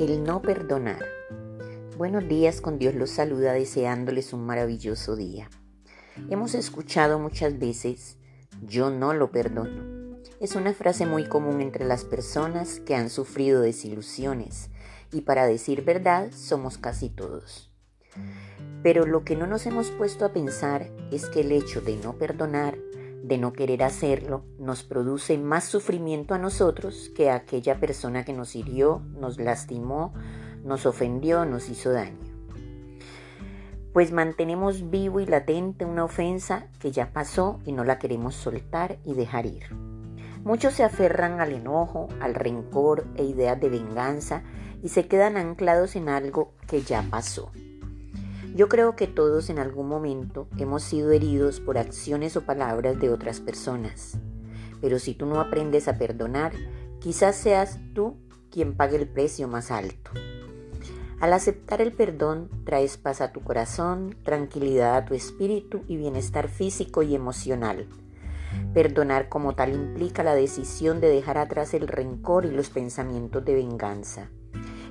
no perdonar. Buenos días, con Dios los saluda deseándoles un maravilloso día. Hemos escuchado muchas veces, yo no lo perdono. Es una frase muy común entre las personas que han sufrido desilusiones y para decir verdad somos casi todos. Pero lo que no nos hemos puesto a pensar es que el hecho de no perdonar de no querer hacerlo nos produce más sufrimiento a nosotros que a aquella persona que nos hirió, nos lastimó, nos ofendió, nos hizo daño. Pues mantenemos vivo y latente una ofensa que ya pasó y no la queremos soltar y dejar ir. Muchos se aferran al enojo, al rencor e ideas de venganza y se quedan anclados en algo que ya pasó. Yo creo que todos en algún momento hemos sido heridos por acciones o palabras de otras personas. Pero si tú no aprendes a perdonar, quizás seas tú quien pague el precio más alto. Al aceptar el perdón, traes paz a tu corazón, tranquilidad a tu espíritu y bienestar físico y emocional. Perdonar como tal implica la decisión de dejar atrás el rencor y los pensamientos de venganza.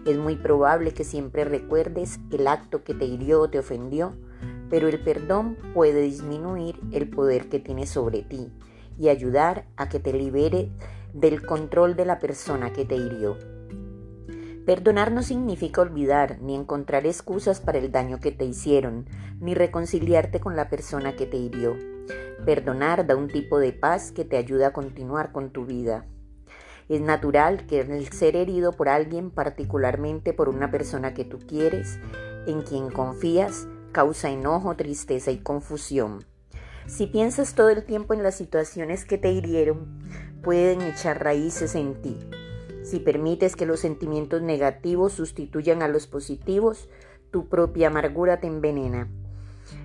Es muy probable que siempre recuerdes el acto que te hirió o te ofendió, pero el perdón puede disminuir el poder que tienes sobre ti y ayudar a que te libere del control de la persona que te hirió. Perdonar no significa olvidar ni encontrar excusas para el daño que te hicieron, ni reconciliarte con la persona que te hirió. Perdonar da un tipo de paz que te ayuda a continuar con tu vida. Es natural que el ser herido por alguien, particularmente por una persona que tú quieres, en quien confías, causa enojo, tristeza y confusión. Si piensas todo el tiempo en las situaciones que te hirieron, pueden echar raíces en ti. Si permites que los sentimientos negativos sustituyan a los positivos, tu propia amargura te envenena.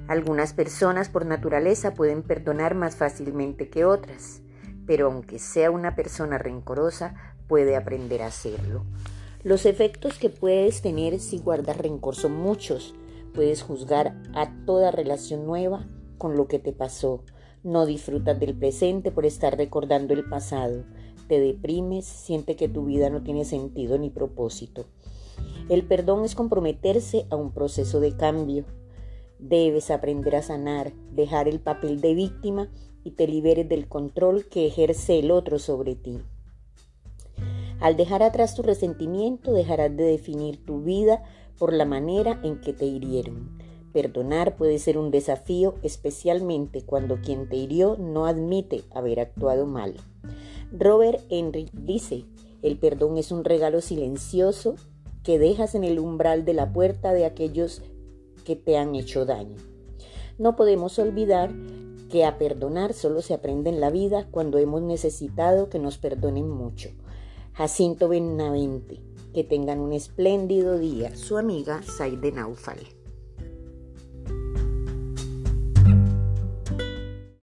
Algunas personas por naturaleza pueden perdonar más fácilmente que otras pero aunque sea una persona rencorosa, puede aprender a hacerlo. Los efectos que puedes tener si guardas rencor son muchos. Puedes juzgar a toda relación nueva con lo que te pasó. No disfrutas del presente por estar recordando el pasado. Te deprimes, siente que tu vida no tiene sentido ni propósito. El perdón es comprometerse a un proceso de cambio. Debes aprender a sanar, dejar el papel de víctima y te liberes del control que ejerce el otro sobre ti. Al dejar atrás tu resentimiento, dejarás de definir tu vida por la manera en que te hirieron. Perdonar puede ser un desafío, especialmente cuando quien te hirió no admite haber actuado mal. Robert Henry dice, el perdón es un regalo silencioso que dejas en el umbral de la puerta de aquellos que te han hecho daño. No podemos olvidar que a perdonar solo se aprende en la vida cuando hemos necesitado que nos perdonen mucho. Jacinto Benavente, que tengan un espléndido día. Su amiga Saide Naufal.